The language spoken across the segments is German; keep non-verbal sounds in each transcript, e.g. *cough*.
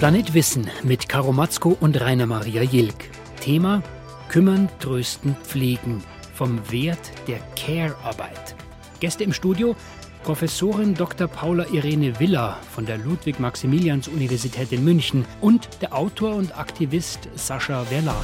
Planet Wissen mit Karo Matzko und Rainer Maria Jilk. Thema Kümmern, Trösten, Pflegen. Vom Wert der Care-Arbeit. Gäste im Studio Professorin Dr. Paula Irene Willer von der Ludwig-Maximilians-Universität in München und der Autor und Aktivist Sascha Verlan.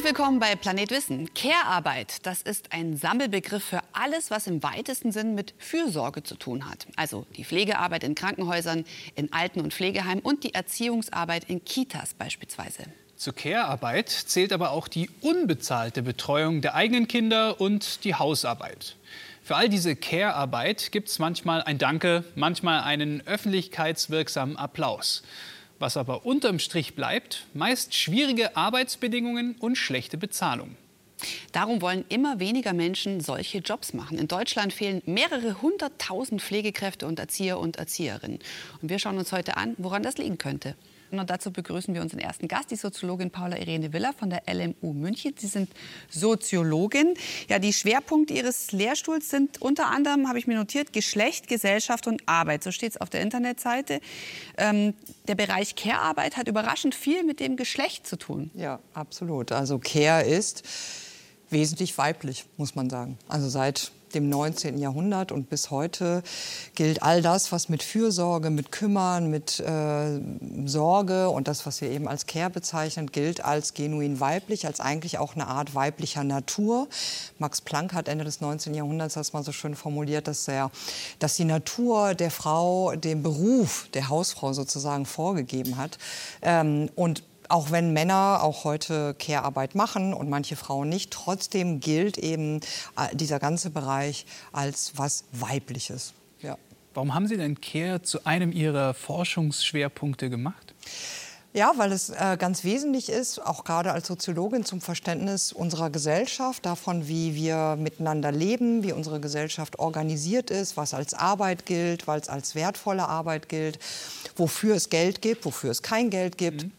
Herzlich willkommen bei Planet Wissen. Care-Arbeit, das ist ein Sammelbegriff für alles, was im weitesten Sinn mit Fürsorge zu tun hat. Also die Pflegearbeit in Krankenhäusern, in Alten- und Pflegeheimen und die Erziehungsarbeit in Kitas beispielsweise. Zur Care-Arbeit zählt aber auch die unbezahlte Betreuung der eigenen Kinder und die Hausarbeit. Für all diese Care-Arbeit gibt es manchmal ein Danke, manchmal einen öffentlichkeitswirksamen Applaus. Was aber unterm Strich bleibt, meist schwierige Arbeitsbedingungen und schlechte Bezahlung. Darum wollen immer weniger Menschen solche Jobs machen. In Deutschland fehlen mehrere hunderttausend Pflegekräfte und Erzieher und Erzieherinnen. Und wir schauen uns heute an, woran das liegen könnte. Und dazu begrüßen wir unseren ersten Gast, die Soziologin Paula Irene Willer von der LMU München. Sie sind Soziologin. Ja, die Schwerpunkte Ihres Lehrstuhls sind unter anderem, habe ich mir notiert, Geschlecht, Gesellschaft und Arbeit. So steht es auf der Internetseite. Ähm, der Bereich Care-Arbeit hat überraschend viel mit dem Geschlecht zu tun. Ja, absolut. Also Care ist wesentlich weiblich, muss man sagen. Also seit dem 19. Jahrhundert und bis heute gilt all das, was mit Fürsorge, mit Kümmern, mit äh, Sorge und das, was wir eben als Care bezeichnen, gilt als genuin weiblich, als eigentlich auch eine Art weiblicher Natur. Max Planck hat Ende des 19. Jahrhunderts das mal so schön formuliert, dass, er, dass die Natur der Frau den Beruf der Hausfrau sozusagen vorgegeben hat. Ähm, und auch wenn Männer auch heute Care-Arbeit machen und manche Frauen nicht, trotzdem gilt eben äh, dieser ganze Bereich als was Weibliches. Ja. Warum haben Sie denn Care zu einem Ihrer Forschungsschwerpunkte gemacht? Ja, weil es äh, ganz wesentlich ist, auch gerade als Soziologin zum Verständnis unserer Gesellschaft, davon, wie wir miteinander leben, wie unsere Gesellschaft organisiert ist, was als Arbeit gilt, es als wertvolle Arbeit gilt, wofür es Geld gibt, wofür es kein Geld gibt. Mhm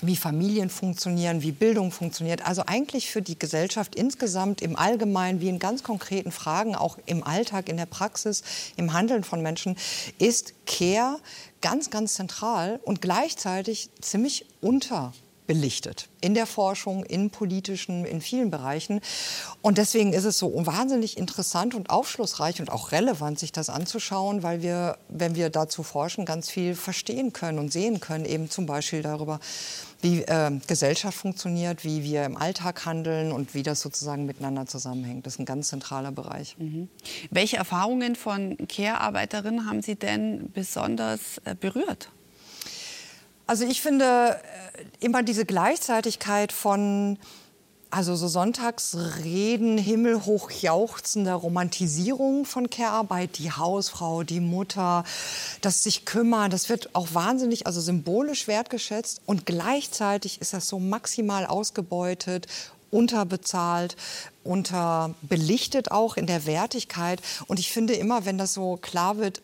wie Familien funktionieren, wie Bildung funktioniert. Also eigentlich für die Gesellschaft insgesamt im Allgemeinen, wie in ganz konkreten Fragen, auch im Alltag, in der Praxis, im Handeln von Menschen, ist Care ganz, ganz zentral und gleichzeitig ziemlich unter belichtet. In der Forschung, in politischen, in vielen Bereichen. Und deswegen ist es so wahnsinnig interessant und aufschlussreich und auch relevant, sich das anzuschauen, weil wir, wenn wir dazu forschen, ganz viel verstehen können und sehen können, eben zum Beispiel darüber, wie äh, Gesellschaft funktioniert, wie wir im Alltag handeln und wie das sozusagen miteinander zusammenhängt. Das ist ein ganz zentraler Bereich. Mhm. Welche Erfahrungen von Care-Arbeiterinnen haben Sie denn besonders äh, berührt? Also ich finde äh, immer diese Gleichzeitigkeit von also so Sonntagsreden, himmelhoch jauchzender Romantisierung von Care-Arbeit, die Hausfrau, die Mutter, das sich kümmern, das wird auch wahnsinnig, also symbolisch wertgeschätzt und gleichzeitig ist das so maximal ausgebeutet unterbezahlt, unterbelichtet auch in der Wertigkeit. Und ich finde immer, wenn das so klar wird,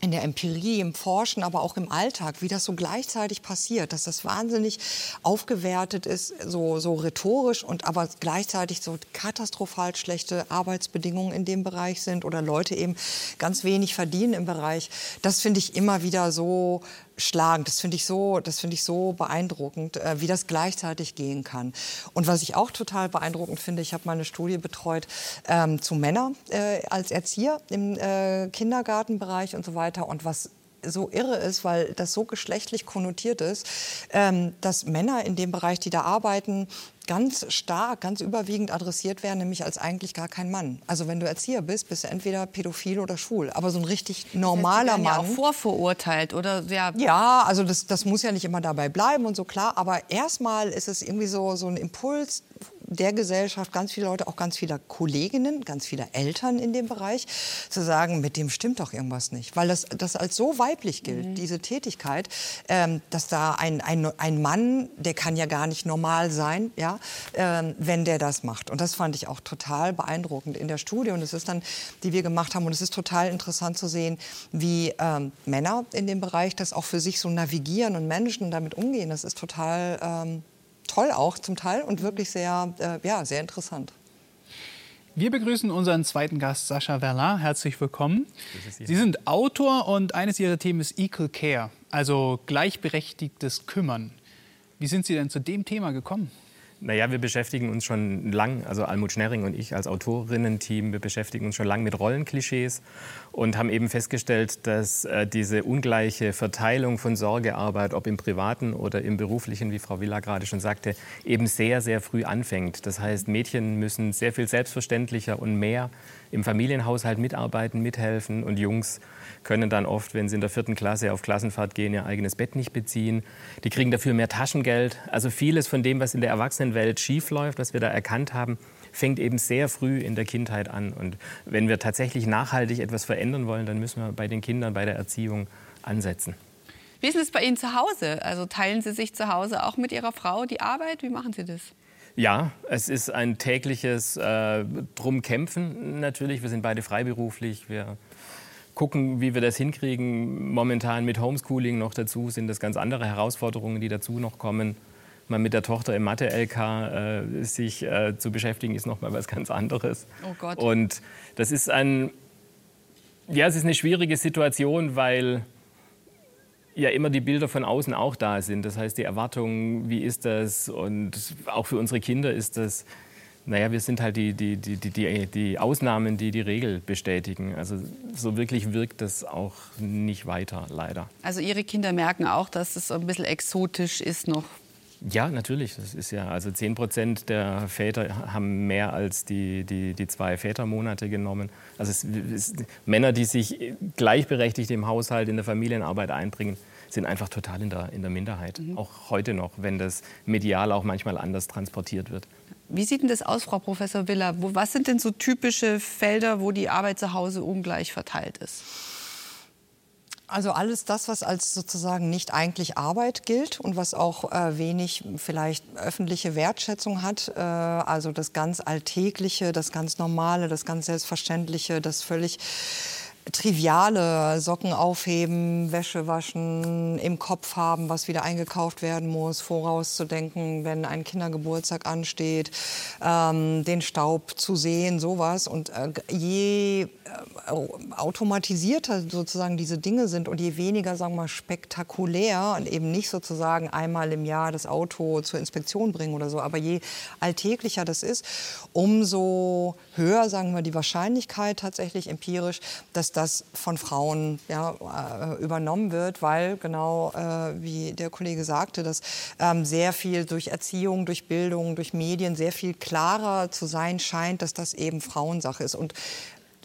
in der Empirie, im Forschen, aber auch im Alltag, wie das so gleichzeitig passiert, dass das wahnsinnig aufgewertet ist, so, so rhetorisch und aber gleichzeitig so katastrophal schlechte Arbeitsbedingungen in dem Bereich sind oder Leute eben ganz wenig verdienen im Bereich. Das finde ich immer wieder so schlagend. Das finde ich so, das finde ich so beeindruckend, äh, wie das gleichzeitig gehen kann. Und was ich auch total beeindruckend finde, ich habe mal eine Studie betreut ähm, zu Männern äh, als Erzieher im äh, Kindergartenbereich und so weiter. Und was so irre ist, weil das so geschlechtlich konnotiert ist, ähm, dass Männer in dem Bereich, die da arbeiten, ganz stark, ganz überwiegend adressiert werden, nämlich als eigentlich gar kein Mann. Also wenn du Erzieher bist, bist du entweder pädophil oder schwul. Aber so ein richtig normaler das heißt, Mann. Ja, auch vorverurteilt oder ja. Ja, also das, das muss ja nicht immer dabei bleiben und so klar. Aber erstmal ist es irgendwie so so ein Impuls der Gesellschaft, ganz viele Leute, auch ganz viele Kolleginnen, ganz viele Eltern in dem Bereich, zu sagen, mit dem stimmt doch irgendwas nicht. Weil das, das als so weiblich gilt, mhm. diese Tätigkeit, ähm, dass da ein, ein, ein Mann, der kann ja gar nicht normal sein, ja, ähm, wenn der das macht. Und das fand ich auch total beeindruckend in der Studie. Und es ist dann, die wir gemacht haben, und es ist total interessant zu sehen, wie ähm, Männer in dem Bereich das auch für sich so navigieren und und damit umgehen. Das ist total ähm, toll auch zum Teil und wirklich sehr, äh, ja, sehr interessant. Wir begrüßen unseren zweiten Gast, Sascha Verlin. Herzlich willkommen. Sie. Sie sind Autor und eines Ihrer Themen ist Equal Care, also gleichberechtigtes Kümmern. Wie sind Sie denn zu dem Thema gekommen? Naja, wir beschäftigen uns schon lang, also Almut Schnerring und ich als Autorinnen-Team, wir beschäftigen uns schon lang mit Rollenklischees und haben eben festgestellt, dass äh, diese ungleiche Verteilung von Sorgearbeit, ob im privaten oder im beruflichen, wie Frau Villa gerade schon sagte, eben sehr, sehr früh anfängt. Das heißt, Mädchen müssen sehr viel selbstverständlicher und mehr im Familienhaushalt mitarbeiten, mithelfen und Jungs können dann oft, wenn sie in der vierten Klasse auf Klassenfahrt gehen, ihr eigenes Bett nicht beziehen. Die kriegen dafür mehr Taschengeld. Also vieles von dem, was in der Erwachsenenwelt schiefläuft, was wir da erkannt haben, fängt eben sehr früh in der Kindheit an. Und wenn wir tatsächlich nachhaltig etwas verändern wollen, dann müssen wir bei den Kindern, bei der Erziehung ansetzen. Wie ist es bei Ihnen zu Hause? Also teilen Sie sich zu Hause auch mit Ihrer Frau die Arbeit? Wie machen Sie das? Ja, es ist ein tägliches äh, Drumkämpfen natürlich. Wir sind beide freiberuflich. Wir gucken, wie wir das hinkriegen. Momentan mit Homeschooling noch dazu sind das ganz andere Herausforderungen, die dazu noch kommen. Mal mit der Tochter im Mathe-LK äh, sich äh, zu beschäftigen, ist noch mal was ganz anderes. Oh Gott. Und das ist ein, ja, es ist eine schwierige Situation, weil ja immer die Bilder von außen auch da sind. Das heißt, die Erwartungen, wie ist das? Und auch für unsere Kinder ist das naja, wir sind halt die, die, die, die, die Ausnahmen, die die Regel bestätigen. Also so wirklich wirkt das auch nicht weiter, leider. Also Ihre Kinder merken auch, dass es ein bisschen exotisch ist noch. Ja, natürlich. Das ist ja, also 10 Prozent der Väter haben mehr als die, die, die zwei Vätermonate genommen. Also es, es, Männer, die sich gleichberechtigt im Haushalt, in der Familienarbeit einbringen, sind einfach total in der, in der Minderheit. Mhm. Auch heute noch, wenn das medial auch manchmal anders transportiert wird. Wie sieht denn das aus, Frau Professor Willer? Was sind denn so typische Felder, wo die Arbeit zu Hause ungleich verteilt ist? Also alles das, was als sozusagen nicht eigentlich Arbeit gilt und was auch äh, wenig vielleicht öffentliche Wertschätzung hat. Äh, also das ganz Alltägliche, das ganz Normale, das ganz Selbstverständliche, das völlig triviale Socken aufheben, Wäsche waschen, im Kopf haben, was wieder eingekauft werden muss, vorauszudenken, wenn ein Kindergeburtstag ansteht, ähm, den Staub zu sehen, sowas. Und äh, je äh, automatisierter sozusagen diese Dinge sind und je weniger, sagen wir mal, spektakulär und eben nicht sozusagen einmal im Jahr das Auto zur Inspektion bringen oder so, aber je alltäglicher das ist, umso höher, sagen wir, die Wahrscheinlichkeit tatsächlich empirisch, dass das von Frauen ja, äh, übernommen wird, weil genau äh, wie der Kollege sagte, dass ähm, sehr viel durch Erziehung, durch Bildung, durch Medien sehr viel klarer zu sein scheint, dass das eben Frauensache ist. Und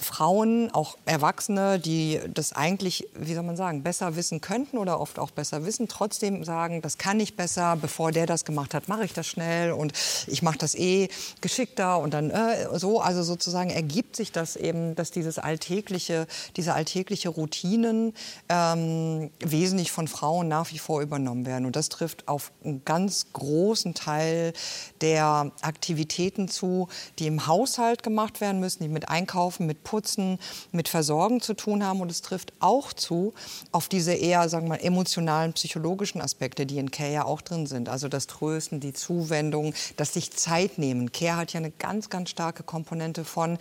Frauen, auch Erwachsene, die das eigentlich, wie soll man sagen, besser wissen könnten oder oft auch besser wissen, trotzdem sagen, das kann ich besser, bevor der das gemacht hat, mache ich das schnell und ich mache das eh geschickter und dann äh, so. Also sozusagen ergibt sich das eben, dass dieses alltägliche, diese alltägliche Routinen ähm, wesentlich von Frauen nach wie vor übernommen werden. Und das trifft auf einen ganz großen Teil der Aktivitäten zu, die im Haushalt gemacht werden müssen, die mit Einkaufen, mit Putzen, mit Versorgen zu tun haben. Und es trifft auch zu auf diese eher, sagen wir mal, emotionalen, psychologischen Aspekte, die in Care ja auch drin sind. Also das Trösten, die Zuwendung, das sich Zeit nehmen. Care hat ja eine ganz, ganz starke Komponente von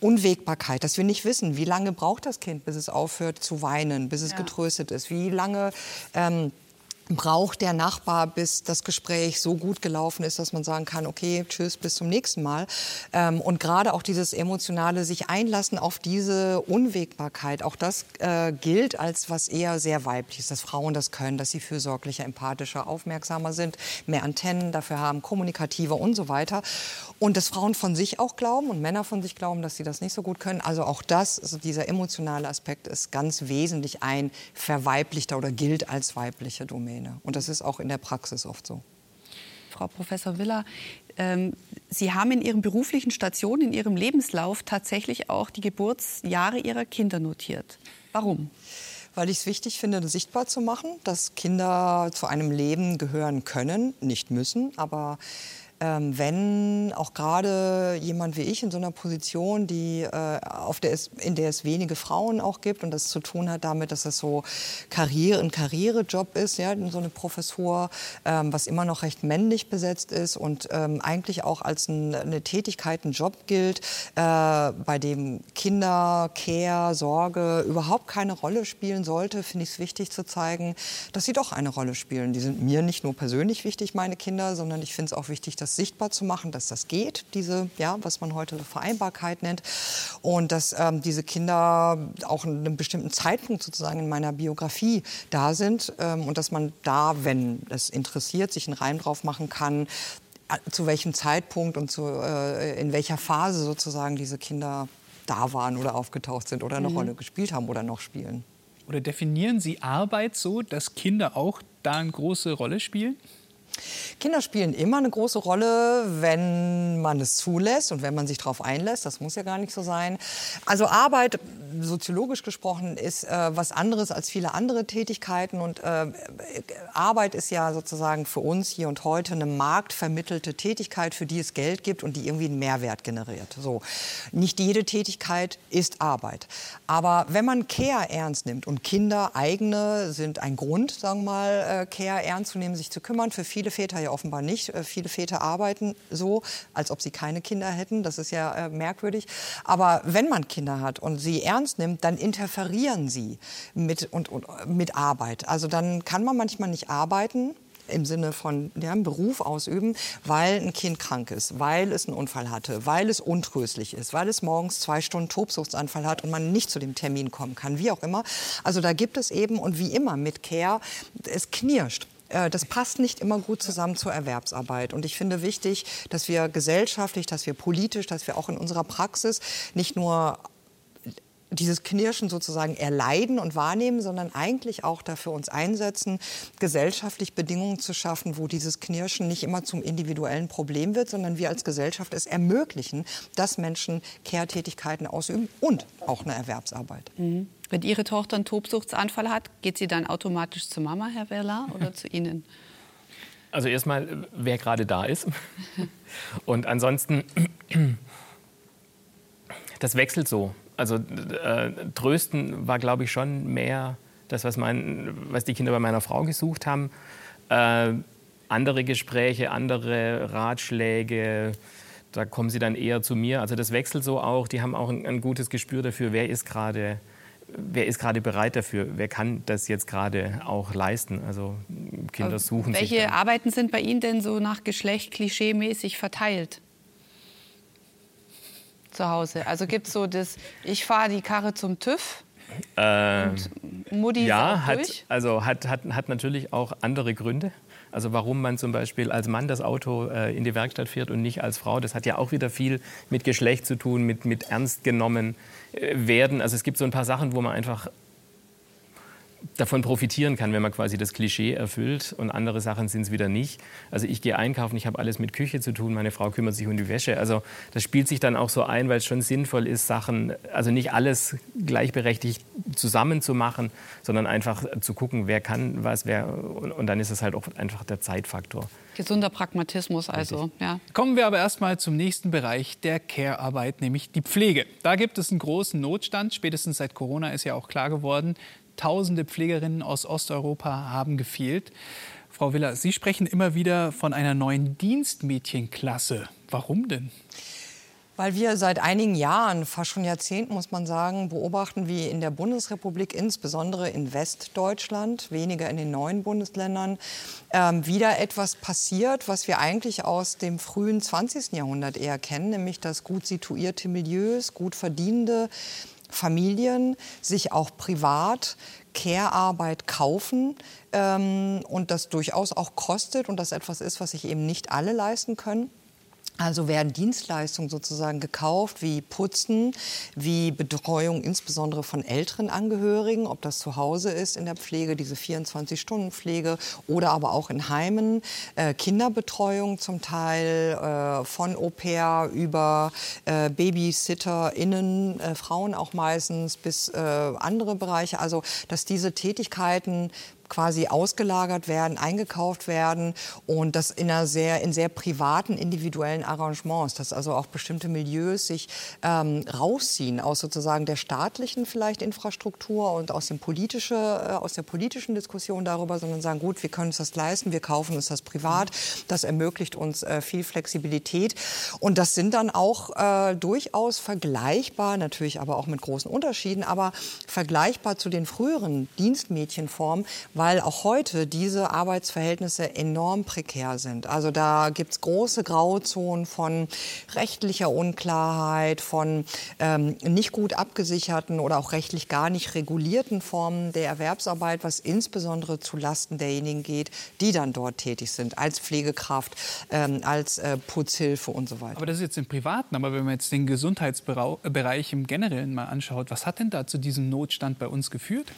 Unwägbarkeit, dass wir nicht wissen, wie lange braucht das Kind, bis es aufhört zu weinen, bis es ja. getröstet ist, wie lange ähm, braucht der Nachbar, bis das Gespräch so gut gelaufen ist, dass man sagen kann, okay, tschüss, bis zum nächsten Mal. Ähm, und gerade auch dieses emotionale sich einlassen auf diese Unwägbarkeit, auch das äh, gilt als was eher sehr weibliches, dass Frauen das können, dass sie fürsorglicher, empathischer, aufmerksamer sind, mehr Antennen dafür haben, kommunikativer und so weiter. Und dass Frauen von sich auch glauben und Männer von sich glauben, dass sie das nicht so gut können. Also auch das, also dieser emotionale Aspekt ist ganz wesentlich ein verweiblichter oder gilt als weibliche Domäne. Und das ist auch in der Praxis oft so. Frau Professor Willer, ähm, Sie haben in Ihren beruflichen Stationen, in Ihrem Lebenslauf tatsächlich auch die Geburtsjahre Ihrer Kinder notiert. Warum? weil ich es wichtig finde, sichtbar zu machen, dass Kinder zu einem Leben gehören können, nicht müssen, aber ähm, wenn auch gerade jemand wie ich in so einer Position, die, äh, auf der es, in der es wenige Frauen auch gibt und das zu tun hat damit, dass das so Karriere, ein Karrierejob ist, ja, so eine Professur, ähm, was immer noch recht männlich besetzt ist und ähm, eigentlich auch als ein, eine Tätigkeit, ein Job gilt, äh, bei dem Kinder, Care, Sorge überhaupt keine Rolle spielen sollte, finde ich es wichtig zu zeigen, dass sie doch eine Rolle spielen. Die sind mir nicht nur persönlich wichtig, meine Kinder, sondern ich finde es auch wichtig, das sichtbar zu machen, dass das geht, diese, ja, was man heute Vereinbarkeit nennt. Und dass ähm, diese Kinder auch in einem bestimmten Zeitpunkt sozusagen in meiner Biografie da sind ähm, und dass man da, wenn es interessiert, sich einen Reim drauf machen kann, zu welchem Zeitpunkt und zu, äh, in welcher Phase sozusagen diese Kinder da waren oder aufgetaucht sind oder eine mhm. Rolle gespielt haben oder noch spielen. Oder definieren Sie Arbeit so, dass Kinder auch da eine große Rolle spielen? Kinder spielen immer eine große Rolle, wenn man es zulässt und wenn man sich darauf einlässt. Das muss ja gar nicht so sein. Also Arbeit, soziologisch gesprochen, ist äh, was anderes als viele andere Tätigkeiten. Und äh, Arbeit ist ja sozusagen für uns hier und heute eine marktvermittelte Tätigkeit, für die es Geld gibt und die irgendwie einen Mehrwert generiert. So. Nicht jede Tätigkeit ist Arbeit. Aber wenn man Care ernst nimmt und Kinder eigene sind ein Grund, sagen wir mal, äh, Care ernst zu nehmen, sich zu kümmern, für viele Väter ja offenbar nicht. Äh, viele Väter arbeiten so, als ob sie keine Kinder hätten. Das ist ja äh, merkwürdig. Aber wenn man Kinder hat und sie ernst nimmt, dann interferieren sie mit, und, und, mit Arbeit. Also dann kann man manchmal nicht arbeiten im Sinne von ja, Beruf ausüben, weil ein Kind krank ist, weil es einen Unfall hatte, weil es untröstlich ist, weil es morgens zwei Stunden Tobsuchtsanfall hat und man nicht zu dem Termin kommen kann, wie auch immer. Also da gibt es eben und wie immer mit Care, es knirscht. Äh, das passt nicht immer gut zusammen zur Erwerbsarbeit. Und ich finde wichtig, dass wir gesellschaftlich, dass wir politisch, dass wir auch in unserer Praxis nicht nur dieses Knirschen sozusagen erleiden und wahrnehmen, sondern eigentlich auch dafür uns einsetzen, gesellschaftlich Bedingungen zu schaffen, wo dieses Knirschen nicht immer zum individuellen Problem wird, sondern wir als Gesellschaft es ermöglichen, dass Menschen Kehrtätigkeiten ausüben und auch eine Erwerbsarbeit. Mhm. Wenn Ihre Tochter einen Tobsuchtsanfall hat, geht sie dann automatisch zu Mama, Herr Werler, oder *laughs* zu Ihnen? Also erstmal, wer gerade da ist. *laughs* Und ansonsten, das wechselt so. Also äh, Trösten war, glaube ich, schon mehr das, was, mein, was die Kinder bei meiner Frau gesucht haben. Äh, andere Gespräche, andere Ratschläge, da kommen sie dann eher zu mir. Also das wechselt so auch. Die haben auch ein, ein gutes Gespür dafür, wer ist gerade wer ist gerade bereit dafür? Wer kann das jetzt gerade auch leisten? Also Kinder suchen Welche sich. Welche Arbeiten sind bei Ihnen denn so nach Geschlecht klischeemäßig verteilt? Zu Hause. Also gibt es so das, ich fahre die Karre zum TÜV. Äh, Mutti ja, hat, also hat, hat, hat natürlich auch andere Gründe. Also warum man zum Beispiel als Mann das Auto äh, in die Werkstatt fährt und nicht als Frau, das hat ja auch wieder viel mit Geschlecht zu tun, mit, mit ernst genommen äh, werden. Also es gibt so ein paar Sachen, wo man einfach davon profitieren kann, wenn man quasi das Klischee erfüllt und andere Sachen sind es wieder nicht. Also ich gehe einkaufen, ich habe alles mit Küche zu tun, meine Frau kümmert sich um die Wäsche. Also das spielt sich dann auch so ein, weil es schon sinnvoll ist, Sachen, also nicht alles gleichberechtigt zusammen zu machen, sondern einfach zu gucken, wer kann was, wer und, und dann ist es halt auch einfach der Zeitfaktor. Gesunder Pragmatismus also. Ja. Kommen wir aber erstmal zum nächsten Bereich der Care-Arbeit, nämlich die Pflege. Da gibt es einen großen Notstand. Spätestens seit Corona ist ja auch klar geworden, Tausende Pflegerinnen aus Osteuropa haben gefehlt. Frau Willer, Sie sprechen immer wieder von einer neuen Dienstmädchenklasse. Warum denn? Weil wir seit einigen Jahren, fast schon Jahrzehnten muss man sagen, beobachten, wie in der Bundesrepublik, insbesondere in Westdeutschland, weniger in den neuen Bundesländern, ähm, wieder etwas passiert, was wir eigentlich aus dem frühen 20. Jahrhundert eher kennen, nämlich dass gut situierte Milieus, gut verdienende Familien sich auch privat Care-Arbeit kaufen ähm, und das durchaus auch kostet und das etwas ist, was sich eben nicht alle leisten können. Also werden Dienstleistungen sozusagen gekauft, wie Putzen, wie Betreuung insbesondere von älteren Angehörigen, ob das zu Hause ist in der Pflege, diese 24-Stunden-Pflege oder aber auch in Heimen, äh, Kinderbetreuung zum Teil äh, von Au-pair über äh, BabysitterInnen, äh, Frauen auch meistens, bis äh, andere Bereiche. Also dass diese Tätigkeiten quasi ausgelagert werden, eingekauft werden und das in, einer sehr, in sehr privaten, individuellen Arrangements, dass also auch bestimmte Milieus sich ähm, rausziehen aus sozusagen der staatlichen vielleicht Infrastruktur und aus, dem politische, äh, aus der politischen Diskussion darüber, sondern sagen, gut, wir können uns das leisten, wir kaufen uns das privat, das ermöglicht uns äh, viel Flexibilität. Und das sind dann auch äh, durchaus vergleichbar, natürlich aber auch mit großen Unterschieden, aber vergleichbar zu den früheren Dienstmädchenformen, weil auch heute diese Arbeitsverhältnisse enorm prekär sind. Also da gibt es große Grauzonen von rechtlicher Unklarheit, von ähm, nicht gut abgesicherten oder auch rechtlich gar nicht regulierten Formen der Erwerbsarbeit, was insbesondere zu Lasten derjenigen geht, die dann dort tätig sind, als Pflegekraft, ähm, als äh, Putzhilfe und so weiter. Aber das ist jetzt im Privaten. Aber wenn man jetzt den Gesundheitsbereich im Generellen mal anschaut, was hat denn da zu diesem Notstand bei uns geführt?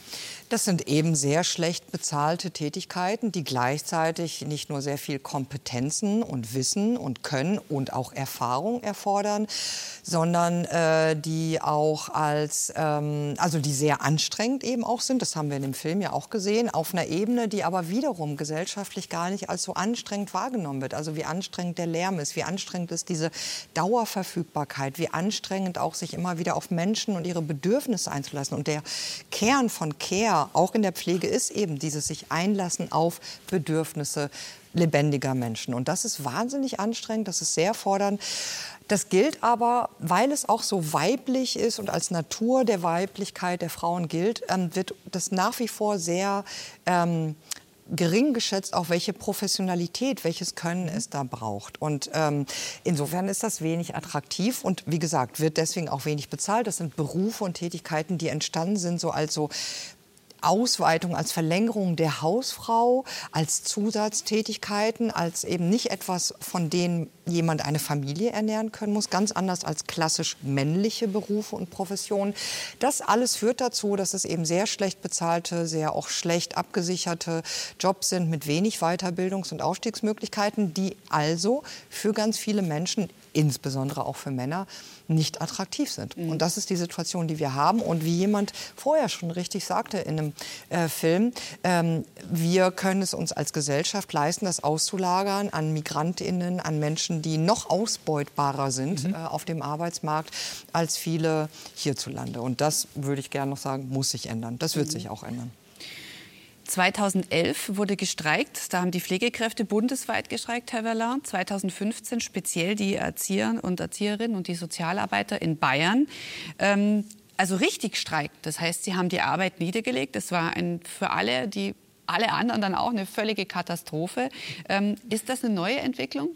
Das sind eben sehr schlecht bezahlte Tätigkeiten, die gleichzeitig nicht nur sehr viel Kompetenzen und Wissen und Können und auch Erfahrung erfordern, sondern äh, die auch als, ähm, also die sehr anstrengend eben auch sind. Das haben wir in dem Film ja auch gesehen, auf einer Ebene, die aber wiederum gesellschaftlich gar nicht als so anstrengend wahrgenommen wird. Also wie anstrengend der Lärm ist, wie anstrengend ist diese Dauerverfügbarkeit, wie anstrengend auch sich immer wieder auf Menschen und ihre Bedürfnisse einzulassen. Und der Kern von Care, auch in der Pflege, ist eben dieses sich einlassen auf Bedürfnisse lebendiger Menschen. Und das ist wahnsinnig anstrengend, das ist sehr fordernd. Das gilt aber, weil es auch so weiblich ist und als Natur der Weiblichkeit der Frauen gilt, ähm, wird das nach wie vor sehr ähm, gering geschätzt, auch welche Professionalität, welches Können es da braucht. Und ähm, insofern ist das wenig attraktiv und wie gesagt, wird deswegen auch wenig bezahlt. Das sind Berufe und Tätigkeiten, die entstanden sind, so als so Ausweitung, als Verlängerung der Hausfrau, als Zusatztätigkeiten, als eben nicht etwas, von denen jemand eine Familie ernähren können muss, ganz anders als klassisch männliche Berufe und Professionen. Das alles führt dazu, dass es eben sehr schlecht bezahlte, sehr auch schlecht abgesicherte Jobs sind mit wenig Weiterbildungs- und Aufstiegsmöglichkeiten, die also für ganz viele Menschen, insbesondere auch für Männer, nicht attraktiv sind. Mhm. Und das ist die Situation, die wir haben. Und wie jemand vorher schon richtig sagte in einem äh, Film, ähm, wir können es uns als Gesellschaft leisten, das auszulagern an Migrantinnen, an Menschen, die noch ausbeutbarer sind mhm. äh, auf dem Arbeitsmarkt als viele hierzulande. Und das würde ich gerne noch sagen, muss sich ändern. Das wird mhm. sich auch ändern. 2011 wurde gestreikt. Da haben die Pflegekräfte bundesweit gestreikt, Herr Weller. 2015 speziell die Erzieher und Erzieherinnen und die Sozialarbeiter in Bayern. Ähm, also richtig streikt. Das heißt, sie haben die Arbeit niedergelegt. Das war ein, für alle, die alle anderen dann auch eine völlige Katastrophe. Ähm, ist das eine neue Entwicklung?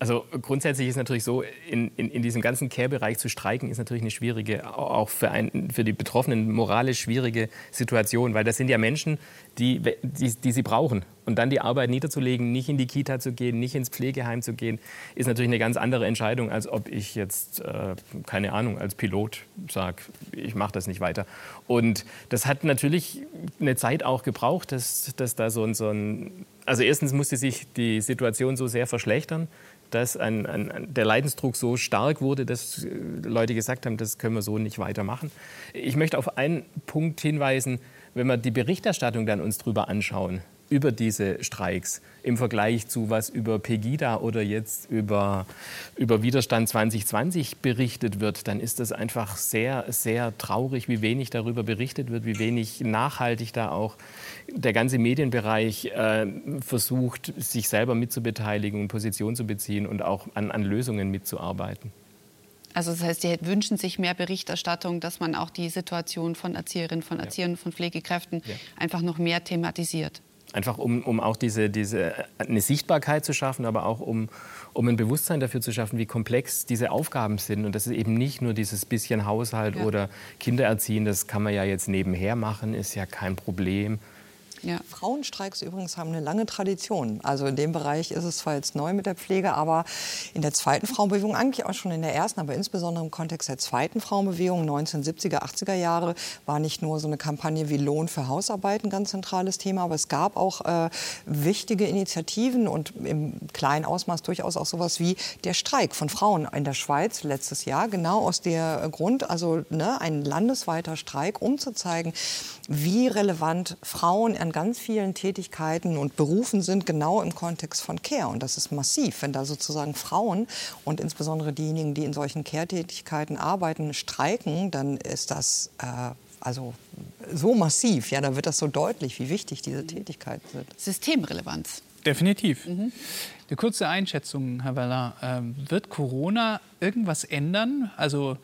Also grundsätzlich ist natürlich so, in, in, in diesem ganzen Care-Bereich zu streiken, ist natürlich eine schwierige, auch für, ein, für die Betroffenen moralisch schwierige Situation, weil das sind ja Menschen, die, die, die sie brauchen. Und dann die Arbeit niederzulegen, nicht in die Kita zu gehen, nicht ins Pflegeheim zu gehen, ist natürlich eine ganz andere Entscheidung, als ob ich jetzt, äh, keine Ahnung, als Pilot sage, ich mache das nicht weiter. Und das hat natürlich eine Zeit auch gebraucht, dass, dass da so ein, so ein also erstens musste sich die Situation so sehr verschlechtern, dass ein, ein, der Leidensdruck so stark wurde, dass äh, Leute gesagt haben, das können wir so nicht weitermachen. Ich möchte auf einen Punkt hinweisen, wenn wir die Berichterstattung dann uns drüber anschauen, über diese Streiks im Vergleich zu was über Pegida oder jetzt über, über Widerstand 2020 berichtet wird, dann ist das einfach sehr, sehr traurig, wie wenig darüber berichtet wird, wie wenig nachhaltig da auch der ganze Medienbereich äh, versucht, sich selber mitzubeteiligen und Position zu beziehen und auch an, an Lösungen mitzuarbeiten. Also das heißt, Sie wünschen sich mehr Berichterstattung, dass man auch die Situation von Erzieherinnen, von Erziehern, von Pflegekräften ja. einfach noch mehr thematisiert. Einfach um, um auch diese, diese, eine Sichtbarkeit zu schaffen, aber auch um, um ein Bewusstsein dafür zu schaffen, wie komplex diese Aufgaben sind. Und das ist eben nicht nur dieses bisschen Haushalt ja. oder Kindererziehen, das kann man ja jetzt nebenher machen, ist ja kein Problem. Ja. Frauenstreiks übrigens haben eine lange Tradition. Also in dem Bereich ist es zwar jetzt neu mit der Pflege, aber in der zweiten Frauenbewegung, eigentlich auch schon in der ersten, aber insbesondere im Kontext der zweiten Frauenbewegung, 1970er, 80er Jahre, war nicht nur so eine Kampagne wie Lohn für Hausarbeit ein ganz zentrales Thema, aber es gab auch äh, wichtige Initiativen und im kleinen Ausmaß durchaus auch sowas wie der Streik von Frauen in der Schweiz letztes Jahr, genau aus der Grund, also ne, ein landesweiter Streik, um zu zeigen, wie relevant Frauen an ganz vielen Tätigkeiten und Berufen sind genau im Kontext von Care. Und das ist massiv, wenn da sozusagen Frauen und insbesondere diejenigen, die in solchen Care-Tätigkeiten arbeiten, streiken, dann ist das äh, also so massiv. Ja, da wird das so deutlich, wie wichtig diese Tätigkeiten sind. Systemrelevanz. Definitiv. Mhm. Eine kurze Einschätzung, Herr Weller. Ähm, wird Corona irgendwas ändern? Also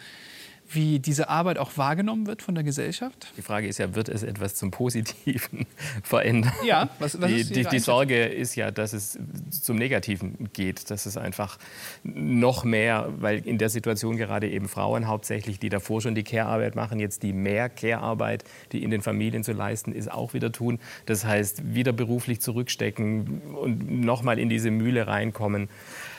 wie diese Arbeit auch wahrgenommen wird von der Gesellschaft? Die Frage ist ja, wird es etwas zum Positiven *laughs* verändern? Ja, was, was die, ist die, die Sorge ist ja, dass es zum Negativen geht, dass es einfach noch mehr, weil in der Situation gerade eben Frauen hauptsächlich, die davor schon die Care-Arbeit machen, jetzt die mehr Care-Arbeit, die in den Familien zu leisten ist, auch wieder tun. Das heißt, wieder beruflich zurückstecken und nochmal in diese Mühle reinkommen.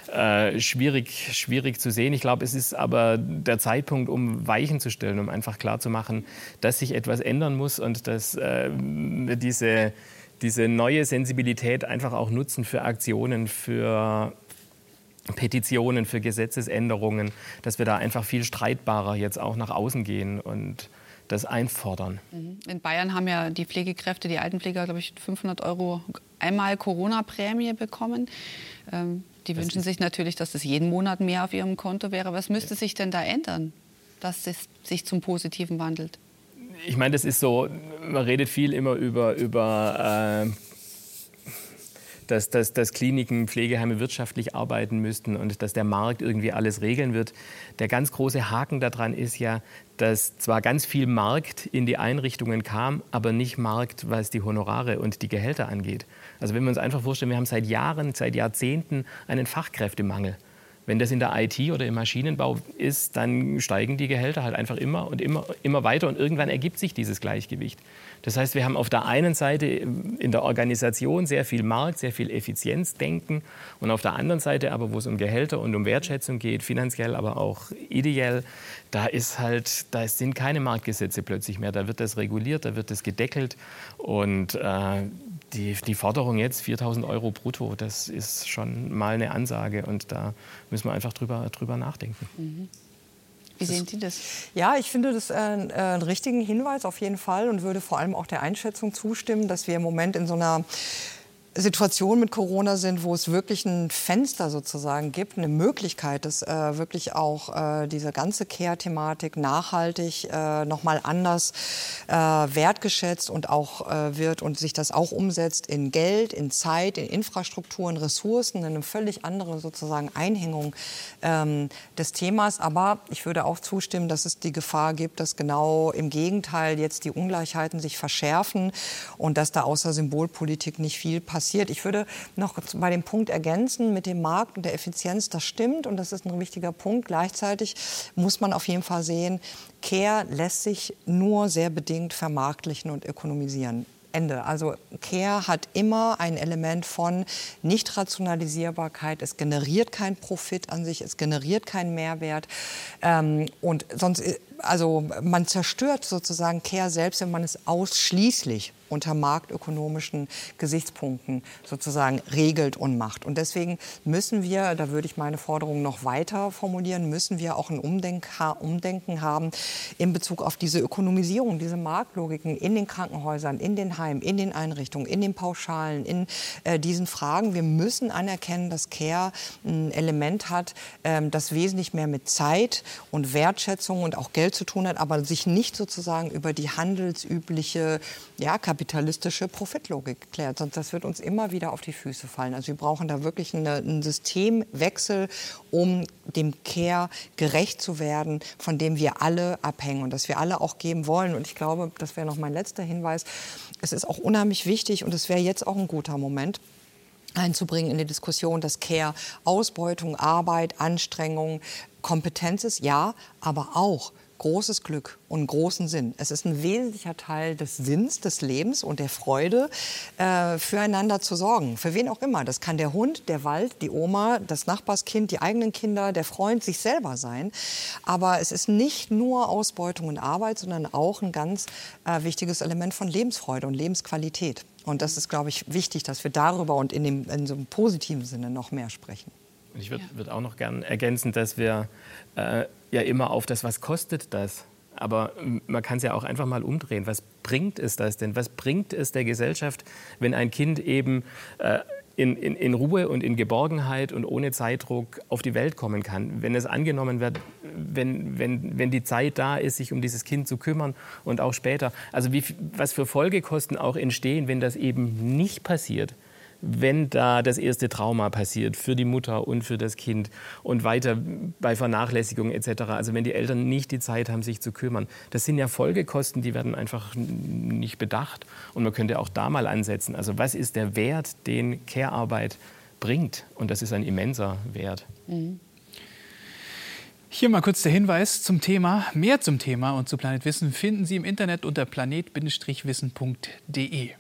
Äh, schwierig, schwierig zu sehen. Ich glaube, es ist aber der Zeitpunkt, um Weichen zu stellen, um einfach klarzumachen, dass sich etwas ändern muss und dass äh, diese, diese neue Sensibilität einfach auch nutzen für Aktionen, für Petitionen, für Gesetzesänderungen, dass wir da einfach viel streitbarer jetzt auch nach außen gehen und das einfordern. Mhm. In Bayern haben ja die Pflegekräfte, die Altenpfleger, glaube ich, 500 Euro einmal Corona-Prämie bekommen. Ähm, die wünschen sich natürlich, dass es jeden Monat mehr auf ihrem Konto wäre. Was müsste sich denn da ändern, dass es sich zum Positiven wandelt? Ich meine, das ist so, man redet viel immer über, über äh, dass, dass, dass Kliniken, Pflegeheime wirtschaftlich arbeiten müssten und dass der Markt irgendwie alles regeln wird. Der ganz große Haken daran ist ja, dass zwar ganz viel Markt in die Einrichtungen kam, aber nicht Markt, was die Honorare und die Gehälter angeht. Also wenn wir uns einfach vorstellen, wir haben seit Jahren, seit Jahrzehnten einen Fachkräftemangel. Wenn das in der IT oder im Maschinenbau ist, dann steigen die Gehälter halt einfach immer und immer, immer weiter und irgendwann ergibt sich dieses Gleichgewicht. Das heißt, wir haben auf der einen Seite in der Organisation sehr viel Markt, sehr viel Effizienzdenken und auf der anderen Seite aber, wo es um Gehälter und um Wertschätzung geht, finanziell, aber auch ideell, da ist halt, da sind keine Marktgesetze plötzlich mehr. Da wird das reguliert, da wird das gedeckelt und äh, die, die Forderung jetzt 4.000 Euro brutto, das ist schon mal eine Ansage und da müssen wir einfach drüber, drüber nachdenken. Mhm. Wie sehen Sie das? Ja, ich finde das äh, einen richtigen Hinweis auf jeden Fall und würde vor allem auch der Einschätzung zustimmen, dass wir im Moment in so einer Situation mit Corona sind, wo es wirklich ein Fenster sozusagen gibt, eine Möglichkeit, dass äh, wirklich auch äh, diese ganze Care-Thematik nachhaltig äh, nochmal anders äh, wertgeschätzt und auch äh, wird und sich das auch umsetzt in Geld, in Zeit, in Infrastruktur, in Ressourcen, in eine völlig andere sozusagen Einhängung ähm, des Themas. Aber ich würde auch zustimmen, dass es die Gefahr gibt, dass genau im Gegenteil jetzt die Ungleichheiten sich verschärfen und dass da außer Symbolpolitik nicht viel passiert passiert. Ich würde noch bei dem Punkt ergänzen mit dem Markt und der Effizienz, das stimmt und das ist ein wichtiger Punkt. Gleichzeitig muss man auf jeden Fall sehen, Care lässt sich nur sehr bedingt vermarktlichen und ökonomisieren. Ende. Also Care hat immer ein Element von Nicht-Rationalisierbarkeit. Es generiert keinen Profit an sich, es generiert keinen Mehrwert. Ähm, und sonst, äh, also man zerstört sozusagen Care selbst, wenn man es ausschließlich unter marktökonomischen Gesichtspunkten sozusagen regelt und macht. Und deswegen müssen wir, da würde ich meine Forderung noch weiter formulieren, müssen wir auch ein Umdenken haben in Bezug auf diese Ökonomisierung, diese Marktlogiken in den Krankenhäusern, in den Heimen, in den Einrichtungen, in den Pauschalen, in äh, diesen Fragen. Wir müssen anerkennen, dass Care ein Element hat, ähm, das wesentlich mehr mit Zeit und Wertschätzung und auch Geld zu tun hat, aber sich nicht sozusagen über die handelsübliche ja, kapitalistische Profitlogik klärt. Sonst das wird uns immer wieder auf die Füße fallen. Also wir brauchen da wirklich eine, einen Systemwechsel, um dem Care gerecht zu werden, von dem wir alle abhängen und das wir alle auch geben wollen. Und ich glaube, das wäre noch mein letzter Hinweis. Es ist auch unheimlich wichtig und es wäre jetzt auch ein guter Moment, einzubringen in die Diskussion, dass Care Ausbeutung, Arbeit, Anstrengung, Kompetenz ist, ja, aber auch großes Glück und großen Sinn. Es ist ein wesentlicher Teil des Sinns des Lebens und der Freude, äh, füreinander zu sorgen. Für wen auch immer. Das kann der Hund, der Wald, die Oma, das Nachbarskind, die eigenen Kinder, der Freund, sich selber sein. Aber es ist nicht nur Ausbeutung und Arbeit, sondern auch ein ganz äh, wichtiges Element von Lebensfreude und Lebensqualität. Und das ist, glaube ich, wichtig, dass wir darüber und in, dem, in so einem positiven Sinne noch mehr sprechen. Ich würde würd auch noch gerne ergänzen, dass wir äh, ja immer auf das, was kostet das, Aber man kann es ja auch einfach mal umdrehen. Was bringt es das denn? Was bringt es der Gesellschaft, wenn ein Kind eben äh, in, in, in, Ruhe und in Geborgenheit und ohne Zeitdruck auf die Welt kommen kann. Wenn es angenommen wird, wenn, wenn, wenn die Zeit da ist, sich um dieses Kind zu kümmern und auch später. Also wie, was für Folgekosten auch entstehen, wenn das eben nicht passiert wenn da das erste Trauma passiert für die Mutter und für das Kind und weiter bei Vernachlässigung etc. Also wenn die Eltern nicht die Zeit haben, sich zu kümmern. Das sind ja Folgekosten, die werden einfach nicht bedacht. Und man könnte auch da mal ansetzen. Also was ist der Wert, den Care-Arbeit bringt? Und das ist ein immenser Wert. Mhm. Hier mal kurz der Hinweis zum Thema. Mehr zum Thema und zu Planet Wissen finden Sie im Internet unter planet-wissen.de.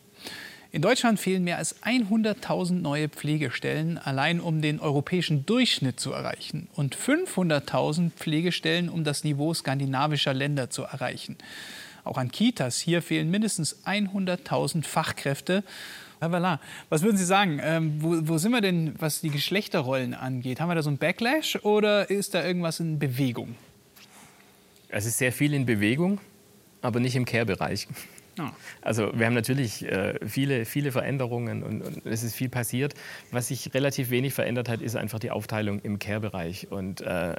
In Deutschland fehlen mehr als 100.000 neue Pflegestellen, allein um den europäischen Durchschnitt zu erreichen, und 500.000 Pflegestellen, um das Niveau skandinavischer Länder zu erreichen. Auch an Kitas hier fehlen mindestens 100.000 Fachkräfte. Valin, was würden Sie sagen? Ähm, wo, wo, sind wir denn, was die Geschlechterrollen angeht? Haben wir da so einen Backlash oder ist da irgendwas in Bewegung? Es ist sehr viel in Bewegung, aber nicht im Care-Bereich. Also wir haben natürlich äh, viele, viele Veränderungen und, und, es ist viel passiert. Was sich relativ wenig verändert hat, ist einfach die Aufteilung im Care-Bereich. Und äh,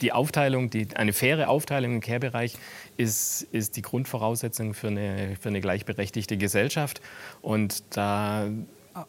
die Aufteilung, die, eine faire Aufteilung im Care-Bereich ist, ist die Grundvoraussetzung für eine, für eine gleichberechtigte Gesellschaft. Und da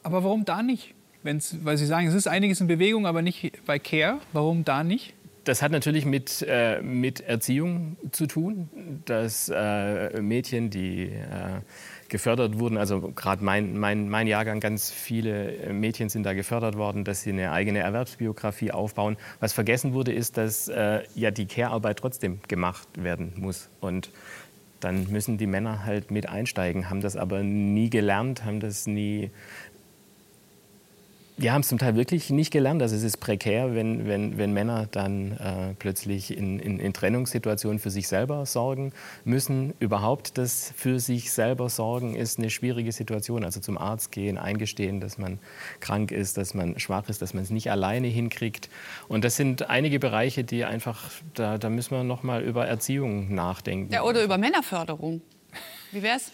aber warum da nicht? Wenn's, weil Sie sagen, es ist einiges in Bewegung, aber nicht bei Care. Warum da nicht? Das hat natürlich mit, äh, mit Erziehung zu tun, dass äh, Mädchen, die äh, gefördert wurden, also gerade mein, mein, mein Jahrgang, ganz viele äh, Mädchen sind da gefördert worden, dass sie eine eigene Erwerbsbiografie aufbauen. Was vergessen wurde, ist, dass äh, ja die Care-Arbeit trotzdem gemacht werden muss. Und dann müssen die Männer halt mit einsteigen, haben das aber nie gelernt, haben das nie wir haben es zum Teil wirklich nicht gelernt. Also es ist prekär, wenn, wenn, wenn Männer dann äh, plötzlich in, in, in, Trennungssituationen für sich selber sorgen müssen. Überhaupt das für sich selber sorgen ist eine schwierige Situation. Also zum Arzt gehen, eingestehen, dass man krank ist, dass man schwach ist, dass man es nicht alleine hinkriegt. Und das sind einige Bereiche, die einfach, da, da müssen wir noch mal über Erziehung nachdenken. Ja, oder über Männerförderung. Wie wär's?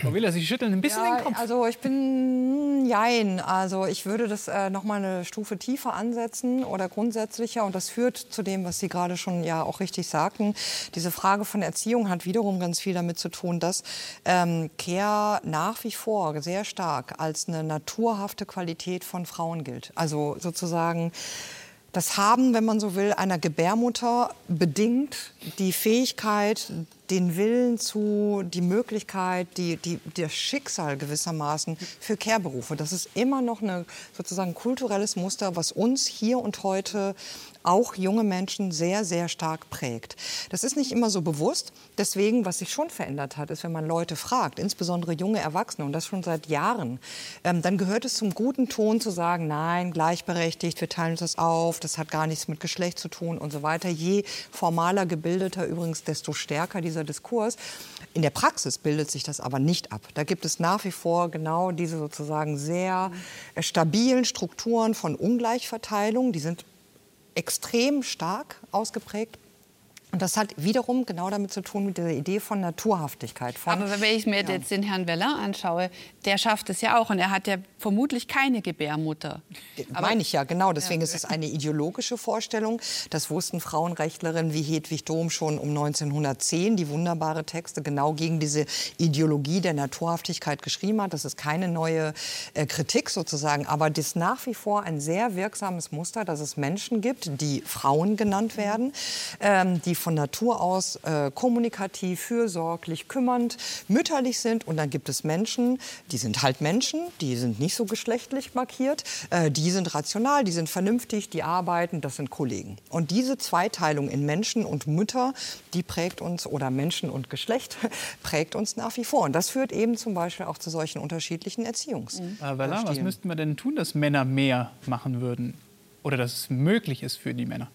Frau Willer, Sie schütteln ein bisschen ja, den Kopf. Also ich bin jein. Also ich würde das äh, noch mal eine Stufe tiefer ansetzen oder grundsätzlicher. Und das führt zu dem, was Sie gerade schon ja auch richtig sagten. Diese Frage von Erziehung hat wiederum ganz viel damit zu tun, dass ähm, Care nach wie vor sehr stark als eine naturhafte Qualität von Frauen gilt. Also sozusagen das Haben, wenn man so will, einer Gebärmutter bedingt die Fähigkeit, den Willen zu, die Möglichkeit, die, die, das Schicksal gewissermaßen für Care-Berufe. Das ist immer noch ein sozusagen kulturelles Muster, was uns hier und heute auch junge Menschen sehr, sehr stark prägt. Das ist nicht immer so bewusst. Deswegen, was sich schon verändert hat, ist, wenn man Leute fragt, insbesondere junge Erwachsene, und das schon seit Jahren, ähm, dann gehört es zum guten Ton zu sagen, nein, gleichberechtigt, wir teilen uns das auf, das hat gar nichts mit Geschlecht zu tun und so weiter. Je formaler gebildeter übrigens, desto stärker dieser Diskurs. In der Praxis bildet sich das aber nicht ab. Da gibt es nach wie vor genau diese sozusagen sehr äh, stabilen Strukturen von Ungleichverteilung. Die sind extrem stark ausgeprägt und das hat wiederum genau damit zu tun mit dieser Idee von Naturhaftigkeit. Von, Aber wenn ich mir ja. jetzt den Herrn Weller anschaue, der schafft es ja auch und er hat ja vermutlich keine Gebärmutter. Aber Meine ich ja, genau. Deswegen ja. ist es eine ideologische Vorstellung. Das wussten Frauenrechtlerinnen wie Hedwig Dohm schon um 1910, die wunderbare Texte genau gegen diese Ideologie der Naturhaftigkeit geschrieben hat. Das ist keine neue äh, Kritik sozusagen, aber das ist nach wie vor ein sehr wirksames Muster, dass es Menschen gibt, die Frauen genannt werden, ähm, die von Natur aus äh, kommunikativ, fürsorglich, kümmernd, mütterlich sind. Und dann gibt es Menschen, die sind halt Menschen, die sind nicht so geschlechtlich markiert, äh, die sind rational, die sind vernünftig, die arbeiten, das sind Kollegen. Und diese Zweiteilung in Menschen und Mütter, die prägt uns, oder Menschen und Geschlecht, *laughs* prägt uns nach wie vor. Und das führt eben zum Beispiel auch zu solchen unterschiedlichen Erziehungs. Mhm. Äh, was müssten wir denn tun, dass Männer mehr machen würden? Oder dass es möglich ist für die Männer?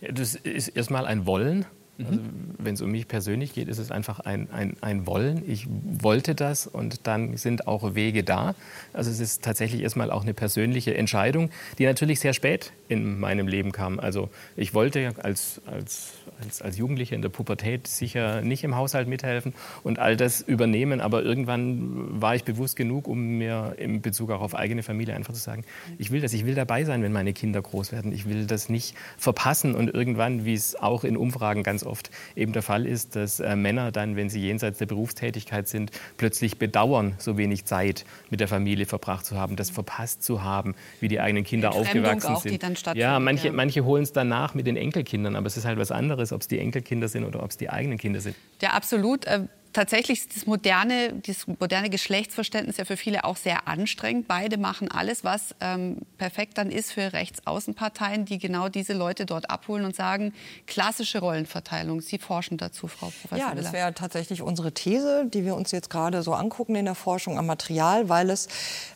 Das ist erstmal ein Wollen. Also, wenn es um mich persönlich geht, ist es einfach ein, ein, ein Wollen. Ich wollte das und dann sind auch Wege da. Also es ist tatsächlich erstmal auch eine persönliche Entscheidung, die natürlich sehr spät in meinem Leben kam. Also ich wollte als, als, als, als Jugendlicher in der Pubertät sicher nicht im Haushalt mithelfen und all das übernehmen. Aber irgendwann war ich bewusst genug, um mir in Bezug auch auf eigene Familie einfach zu sagen, ich will das, ich will dabei sein, wenn meine Kinder groß werden. Ich will das nicht verpassen und irgendwann, wie es auch in Umfragen ganz oft eben der Fall ist, dass äh, Männer dann, wenn sie jenseits der Berufstätigkeit sind, plötzlich bedauern, so wenig Zeit mit der Familie verbracht zu haben, das verpasst zu haben, wie die eigenen Kinder aufgewachsen auch, sind. Die ja, manche, ja. manche holen es danach mit den Enkelkindern, aber es ist halt was anderes, ob es die Enkelkinder sind oder ob es die eigenen Kinder sind. Ja, absolut. Tatsächlich ist das moderne, das moderne Geschlechtsverständnis ja für viele auch sehr anstrengend. Beide machen alles, was ähm, perfekt dann ist für Rechtsaußenparteien, die genau diese Leute dort abholen und sagen, klassische Rollenverteilung. Sie forschen dazu, Frau Professor Ja, das wäre tatsächlich unsere These, die wir uns jetzt gerade so angucken in der Forschung am Material, weil es,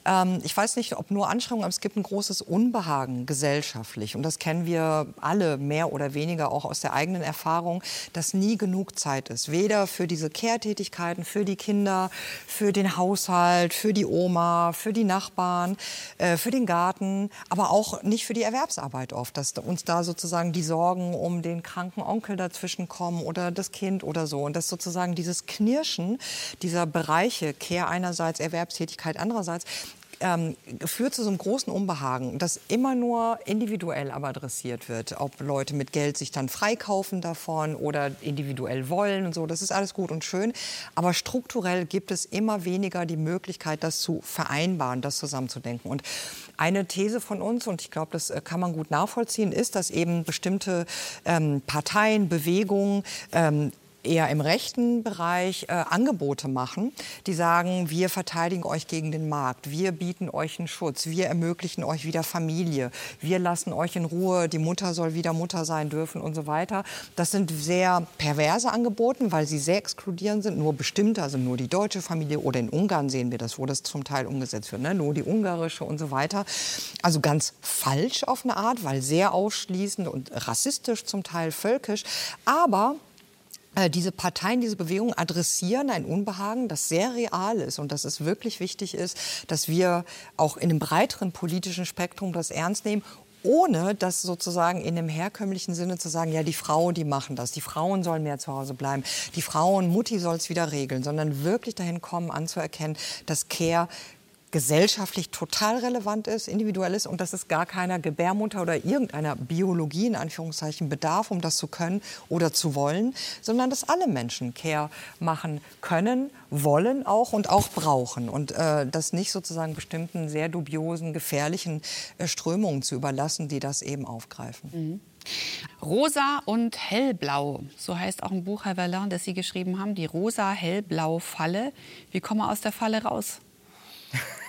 ähm, ich weiß nicht, ob nur Anstrengungen, aber es gibt ein großes Unbehagen gesellschaftlich. Und das kennen wir alle mehr oder weniger auch aus der eigenen Erfahrung, dass nie genug Zeit ist. Weder für diese Care Tätigkeiten für die Kinder, für den Haushalt, für die Oma, für die Nachbarn, äh, für den Garten, aber auch nicht für die Erwerbsarbeit oft, dass uns da sozusagen die Sorgen um den kranken Onkel dazwischen kommen oder das Kind oder so. Und dass sozusagen dieses Knirschen dieser Bereiche, Care einerseits, Erwerbstätigkeit andererseits, ähm, führt zu so einem großen Unbehagen, das immer nur individuell aber adressiert wird. Ob Leute mit Geld sich dann freikaufen davon oder individuell wollen und so, das ist alles gut und schön. Aber strukturell gibt es immer weniger die Möglichkeit, das zu vereinbaren, das zusammenzudenken. Und eine These von uns, und ich glaube, das äh, kann man gut nachvollziehen, ist, dass eben bestimmte ähm, Parteien, Bewegungen ähm, eher im rechten Bereich äh, Angebote machen, die sagen, wir verteidigen euch gegen den Markt, wir bieten euch einen Schutz, wir ermöglichen euch wieder Familie, wir lassen euch in Ruhe, die Mutter soll wieder Mutter sein dürfen und so weiter. Das sind sehr perverse Angebote, weil sie sehr exkludierend sind, nur bestimmte, also nur die deutsche Familie oder in Ungarn sehen wir das, wo das zum Teil umgesetzt wird, ne? nur die ungarische und so weiter. Also ganz falsch auf eine Art, weil sehr ausschließend und rassistisch zum Teil völkisch, aber diese Parteien, diese Bewegungen adressieren ein Unbehagen, das sehr real ist und dass es wirklich wichtig ist, dass wir auch in einem breiteren politischen Spektrum das ernst nehmen ohne das sozusagen in dem herkömmlichen Sinne zu sagen, ja, die Frauen, die machen das, die Frauen sollen mehr zu Hause bleiben, die Frauen, Mutti soll es wieder regeln, sondern wirklich dahin kommen, anzuerkennen, dass Care gesellschaftlich total relevant ist, individuell ist und dass es gar keiner Gebärmutter oder irgendeiner Biologie in Anführungszeichen bedarf, um das zu können oder zu wollen, sondern dass alle Menschen Care machen können, wollen auch und auch brauchen und äh, das nicht sozusagen bestimmten sehr dubiosen, gefährlichen äh, Strömungen zu überlassen, die das eben aufgreifen. Mhm. Rosa und Hellblau, so heißt auch ein Buch, Herr Verlin, das Sie geschrieben haben, die rosa-hellblau-Falle. Wie kommen wir aus der Falle raus? *laughs*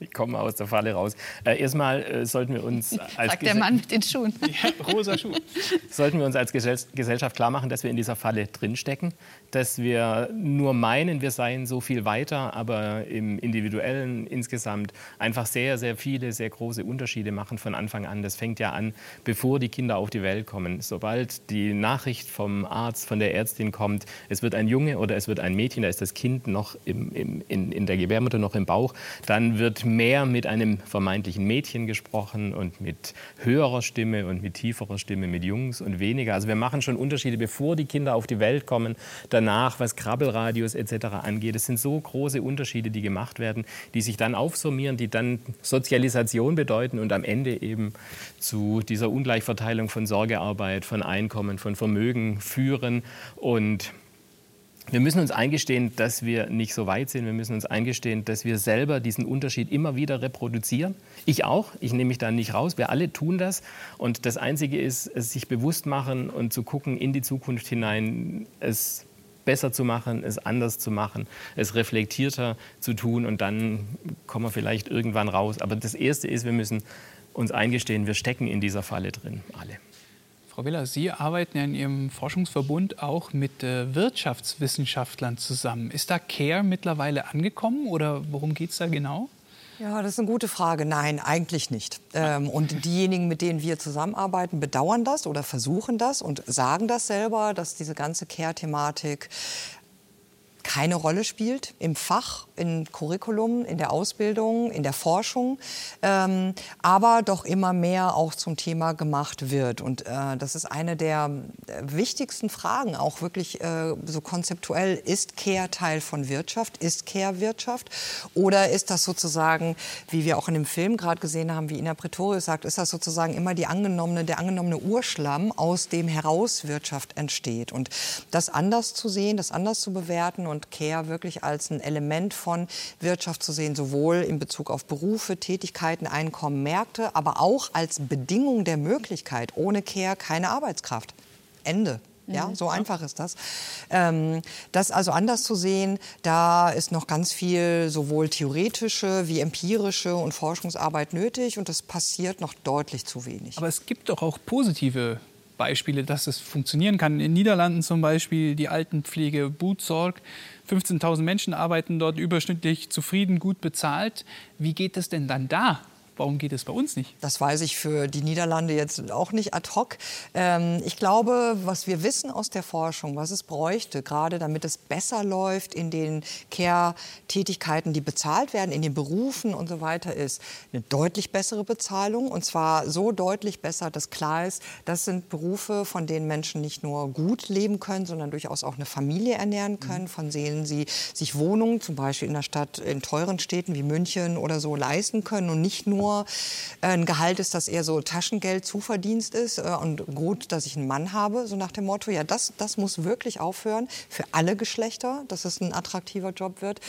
Ich komme aus der Falle raus. Äh, erstmal äh, sollten wir uns *laughs* als Sagt der Mann mit den Schuhen. Ja, rosa Schuh. *laughs* sollten wir uns als Gesellschaft klar machen, dass wir in dieser Falle drinstecken dass wir nur meinen, wir seien so viel weiter, aber im Individuellen insgesamt einfach sehr, sehr viele, sehr große Unterschiede machen von Anfang an. Das fängt ja an, bevor die Kinder auf die Welt kommen. Sobald die Nachricht vom Arzt, von der Ärztin kommt, es wird ein Junge oder es wird ein Mädchen, da ist das Kind noch im, im, in, in der Gebärmutter noch im Bauch, dann wird mehr mit einem vermeintlichen Mädchen gesprochen und mit höherer Stimme und mit tieferer Stimme mit Jungs und weniger. Also wir machen schon Unterschiede, bevor die Kinder auf die Welt kommen danach, was Krabbelradius etc. angeht. Es sind so große Unterschiede, die gemacht werden, die sich dann aufsummieren, die dann Sozialisation bedeuten und am Ende eben zu dieser Ungleichverteilung von Sorgearbeit, von Einkommen, von Vermögen führen. Und wir müssen uns eingestehen, dass wir nicht so weit sind. Wir müssen uns eingestehen, dass wir selber diesen Unterschied immer wieder reproduzieren. Ich auch. Ich nehme mich da nicht raus. Wir alle tun das. Und das Einzige ist, es sich bewusst machen und zu gucken in die Zukunft hinein, es besser zu machen, es anders zu machen, es reflektierter zu tun und dann kommen wir vielleicht irgendwann raus. Aber das Erste ist, wir müssen uns eingestehen, wir stecken in dieser Falle drin, alle. Frau Willer, Sie arbeiten ja in Ihrem Forschungsverbund auch mit äh, Wirtschaftswissenschaftlern zusammen. Ist da CARE mittlerweile angekommen oder worum geht es da genau? Ja, das ist eine gute Frage. Nein, eigentlich nicht. Ähm, und diejenigen, mit denen wir zusammenarbeiten, bedauern das oder versuchen das und sagen das selber, dass diese ganze Care-Thematik keine Rolle spielt im Fach, im Curriculum, in der Ausbildung, in der Forschung, ähm, aber doch immer mehr auch zum Thema gemacht wird. Und äh, das ist eine der wichtigsten Fragen, auch wirklich äh, so konzeptuell. Ist Care Teil von Wirtschaft? Ist Care Wirtschaft? Oder ist das sozusagen, wie wir auch in dem Film gerade gesehen haben, wie Ina Pretorius sagt, ist das sozusagen immer die angenommene, der angenommene Urschlamm, aus dem heraus Wirtschaft entsteht? Und das anders zu sehen, das anders zu bewerten und Care wirklich als ein Element von Wirtschaft zu sehen, sowohl in Bezug auf Berufe, Tätigkeiten, Einkommen, Märkte, aber auch als Bedingung der Möglichkeit. Ohne Care keine Arbeitskraft. Ende. Ja, mhm. so einfach ist das. Ähm, das also anders zu sehen, da ist noch ganz viel sowohl theoretische wie empirische und Forschungsarbeit nötig und das passiert noch deutlich zu wenig. Aber es gibt doch auch positive Beispiele, dass es funktionieren kann. In den Niederlanden zum Beispiel die Altenpflege Bootsorg. 15.000 Menschen arbeiten dort überschnittlich zufrieden, gut bezahlt. Wie geht es denn dann da? Warum geht es bei uns nicht? Das weiß ich für die Niederlande jetzt auch nicht ad hoc. Ähm, ich glaube, was wir wissen aus der Forschung, was es bräuchte, gerade damit es besser läuft in den Care-Tätigkeiten, die bezahlt werden, in den Berufen und so weiter, ist eine deutlich bessere Bezahlung. Und zwar so deutlich besser, dass klar ist, das sind Berufe, von denen Menschen nicht nur gut leben können, sondern durchaus auch eine Familie ernähren können, mhm. von denen sie sich Wohnungen, zum Beispiel in der Stadt, in teuren Städten wie München oder so, leisten können und nicht nur nur äh, ein Gehalt ist, das eher so Taschengeld, Zuverdienst ist äh, und gut, dass ich einen Mann habe, so nach dem Motto, ja, das, das muss wirklich aufhören für alle Geschlechter, dass es ein attraktiver Job wird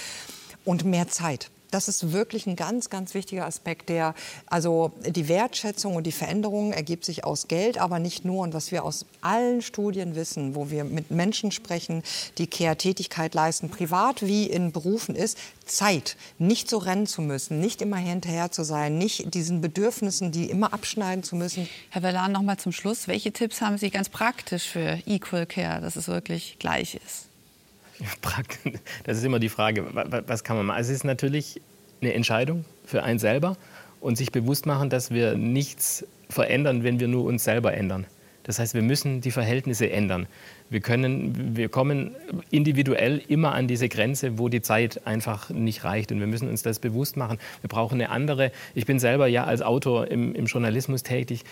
und mehr Zeit. Das ist wirklich ein ganz, ganz wichtiger Aspekt, der, also die Wertschätzung und die Veränderung ergibt sich aus Geld, aber nicht nur. Und was wir aus allen Studien wissen, wo wir mit Menschen sprechen, die Care-Tätigkeit leisten, privat wie in Berufen ist, Zeit, nicht so rennen zu müssen, nicht immer hinterher zu sein, nicht diesen Bedürfnissen, die immer abschneiden zu müssen. Herr Vellan, noch mal zum Schluss. Welche Tipps haben Sie ganz praktisch für Equal Care, dass es wirklich gleich ist? Das ist immer die Frage, was kann man machen? Es ist natürlich eine Entscheidung für einen selber und sich bewusst machen, dass wir nichts verändern, wenn wir nur uns selber ändern. Das heißt, wir müssen die Verhältnisse ändern. Wir, können, wir kommen individuell immer an diese Grenze, wo die Zeit einfach nicht reicht. Und wir müssen uns das bewusst machen. Wir brauchen eine andere. Ich bin selber ja als Autor im, im Journalismus tätig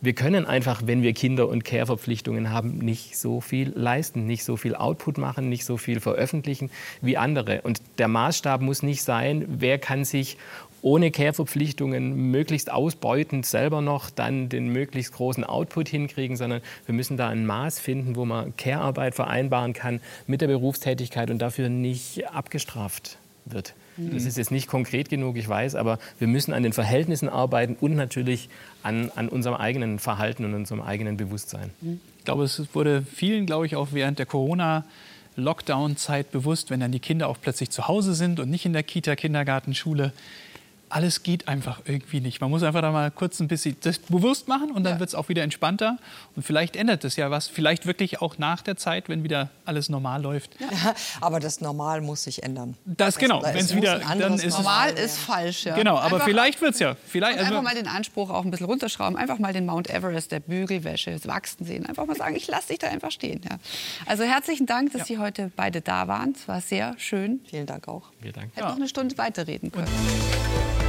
wir können einfach, wenn wir Kinder- und Care-Verpflichtungen haben, nicht so viel leisten, nicht so viel Output machen, nicht so viel veröffentlichen wie andere. Und der Maßstab muss nicht sein, wer kann sich ohne Care-Verpflichtungen möglichst ausbeutend selber noch dann den möglichst großen Output hinkriegen, sondern wir müssen da ein Maß finden, wo man Care-Arbeit vereinbaren kann mit der Berufstätigkeit und dafür nicht abgestraft wird. Das ist jetzt nicht konkret genug, ich weiß, aber wir müssen an den Verhältnissen arbeiten und natürlich an, an unserem eigenen Verhalten und unserem eigenen Bewusstsein. Ich glaube, es wurde vielen, glaube ich, auch während der Corona Lockdown-Zeit bewusst, wenn dann die Kinder auch plötzlich zu Hause sind und nicht in der Kita, Kindergarten, Schule, alles geht einfach irgendwie nicht. Man muss einfach da mal kurz ein bisschen das bewusst machen und dann ja. wird es auch wieder entspannter. Und vielleicht ändert es ja was. Vielleicht wirklich auch nach der Zeit, wenn wieder alles normal läuft. Ja. *laughs* aber das Normal muss sich ändern. Das genau. Wenn es wieder dann ist normal ist falsch. Ja. Genau. Aber einfach, vielleicht wird es ja. Vielleicht also einfach mal den Anspruch auch ein bisschen runterschrauben. Einfach mal den Mount Everest der Bügelwäsche wachsen sehen. Einfach mal sagen, ich lasse dich da einfach stehen. Ja. Also herzlichen Dank, dass Sie heute beide da waren. Es war sehr schön. Vielen Dank auch. Vielen Dank. Hätten noch eine Stunde weiterreden können. Und